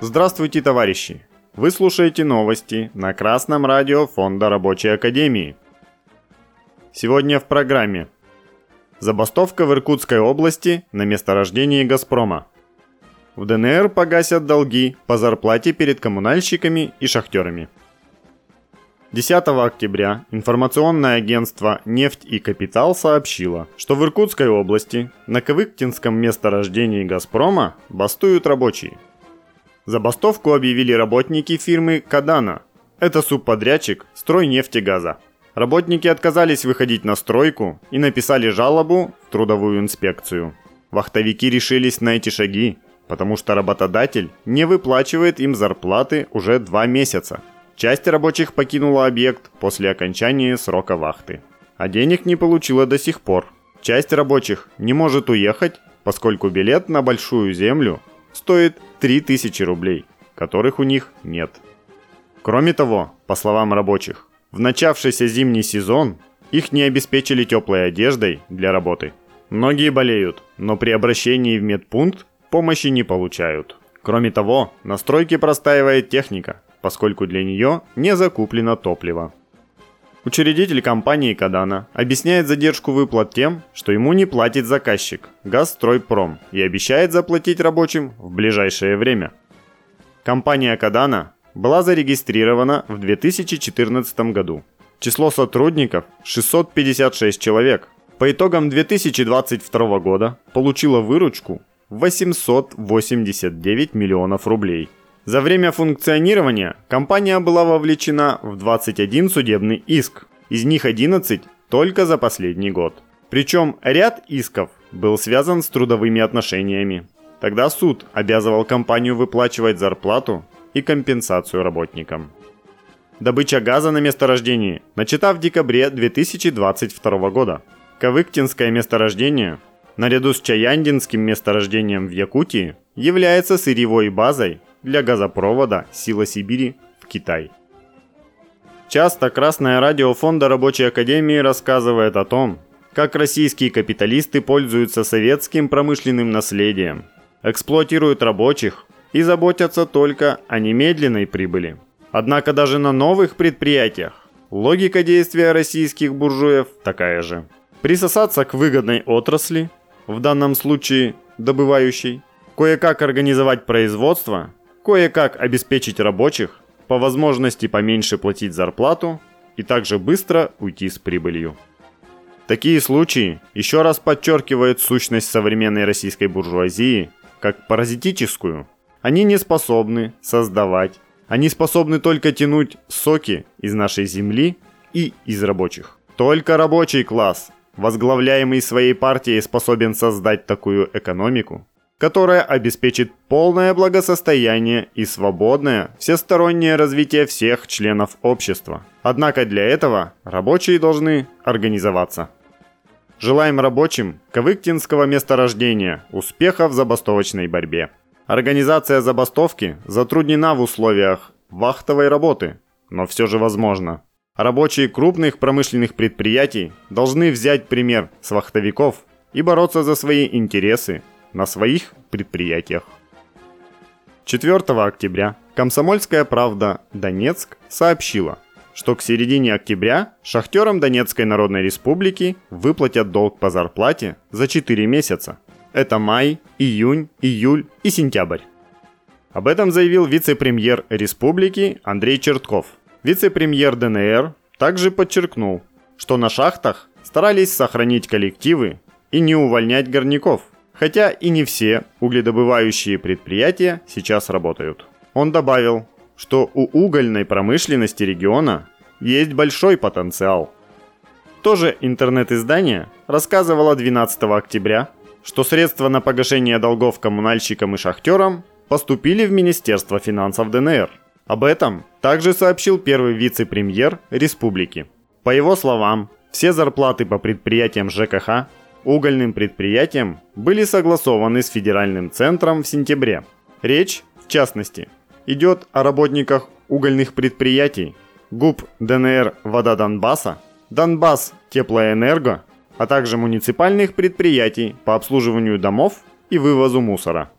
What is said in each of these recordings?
Здравствуйте, товарищи! Вы слушаете новости на Красном радио Фонда Рабочей Академии. Сегодня в программе Забастовка в Иркутской области на месторождении «Газпрома». В ДНР погасят долги по зарплате перед коммунальщиками и шахтерами. 10 октября информационное агентство «Нефть и капитал» сообщило, что в Иркутской области на Кавыктинском месторождении «Газпрома» бастуют рабочие. Забастовку объявили работники фирмы «Кадана». Это субподрядчик «Стройнефтегаза». Работники отказались выходить на стройку и написали жалобу в трудовую инспекцию. Вахтовики решились на эти шаги, потому что работодатель не выплачивает им зарплаты уже два месяца. Часть рабочих покинула объект после окончания срока вахты, а денег не получила до сих пор. Часть рабочих не может уехать, поскольку билет на Большую Землю стоит 3000 рублей, которых у них нет. Кроме того, по словам рабочих, в начавшийся зимний сезон их не обеспечили теплой одеждой для работы. Многие болеют, но при обращении в медпункт помощи не получают. Кроме того, на стройке простаивает техника, поскольку для нее не закуплено топливо. Учредитель компании Кадана объясняет задержку выплат тем, что ему не платит заказчик Газстройпром и обещает заплатить рабочим в ближайшее время. Компания Кадана была зарегистрирована в 2014 году. Число сотрудников 656 человек. По итогам 2022 года получила выручку 889 миллионов рублей. За время функционирования компания была вовлечена в 21 судебный иск, из них 11 только за последний год. Причем ряд исков был связан с трудовыми отношениями. Тогда суд обязывал компанию выплачивать зарплату и компенсацию работникам. Добыча газа на месторождении начата в декабре 2022 года. Кавыктинское месторождение наряду с Чаяндинским месторождением в Якутии, является сырьевой базой для газопровода «Сила Сибири» в Китай. Часто Красное радио Фонда Рабочей Академии рассказывает о том, как российские капиталисты пользуются советским промышленным наследием, эксплуатируют рабочих и заботятся только о немедленной прибыли. Однако даже на новых предприятиях логика действия российских буржуев такая же. Присосаться к выгодной отрасли, в данном случае добывающей, кое-как организовать производство, кое-как обеспечить рабочих, по возможности поменьше платить зарплату и также быстро уйти с прибылью. Такие случаи еще раз подчеркивают сущность современной российской буржуазии как паразитическую. Они не способны создавать, они способны только тянуть соки из нашей земли и из рабочих. Только рабочий класс возглавляемый своей партией, способен создать такую экономику, которая обеспечит полное благосостояние и свободное всестороннее развитие всех членов общества. Однако для этого рабочие должны организоваться. Желаем рабочим Кавыктинского месторождения успеха в забастовочной борьбе. Организация забастовки затруднена в условиях вахтовой работы, но все же возможно. Рабочие крупных промышленных предприятий должны взять пример с вахтовиков и бороться за свои интересы на своих предприятиях. 4 октября «Комсомольская правда. Донецк» сообщила, что к середине октября шахтерам Донецкой Народной Республики выплатят долг по зарплате за 4 месяца. Это май, июнь, июль и сентябрь. Об этом заявил вице-премьер республики Андрей Чертков – Вице-премьер ДНР также подчеркнул, что на шахтах старались сохранить коллективы и не увольнять горняков, хотя и не все угледобывающие предприятия сейчас работают. Он добавил, что у угольной промышленности региона есть большой потенциал. Тоже интернет-издание рассказывало 12 октября, что средства на погашение долгов коммунальщикам и шахтерам поступили в Министерство финансов ДНР – об этом также сообщил первый вице-премьер республики. По его словам, все зарплаты по предприятиям ЖКХ, угольным предприятиям были согласованы с федеральным центром в сентябре. Речь, в частности, идет о работниках угольных предприятий ГУП ДНР «Вода Донбасса», Донбасс Теплоэнерго, а также муниципальных предприятий по обслуживанию домов и вывозу мусора.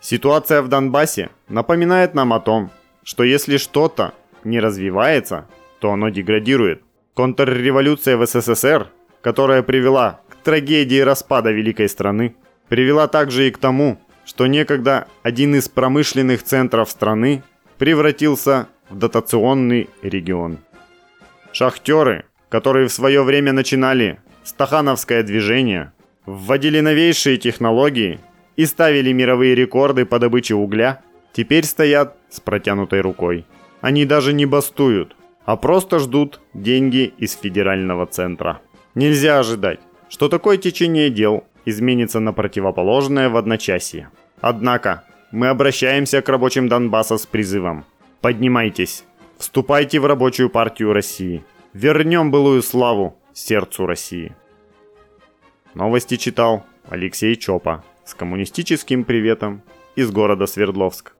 Ситуация в Донбассе напоминает нам о том, что если что-то не развивается, то оно деградирует. Контрреволюция в СССР, которая привела к трагедии распада великой страны, привела также и к тому, что некогда один из промышленных центров страны превратился в дотационный регион. Шахтеры, которые в свое время начинали стахановское движение, вводили новейшие технологии и ставили мировые рекорды по добыче угля, теперь стоят с протянутой рукой. Они даже не бастуют, а просто ждут деньги из федерального центра. Нельзя ожидать, что такое течение дел изменится на противоположное в одночасье. Однако, мы обращаемся к рабочим Донбасса с призывом. Поднимайтесь, вступайте в рабочую партию России. Вернем былую славу сердцу России. Новости читал Алексей Чопа с коммунистическим приветом из города Свердловск.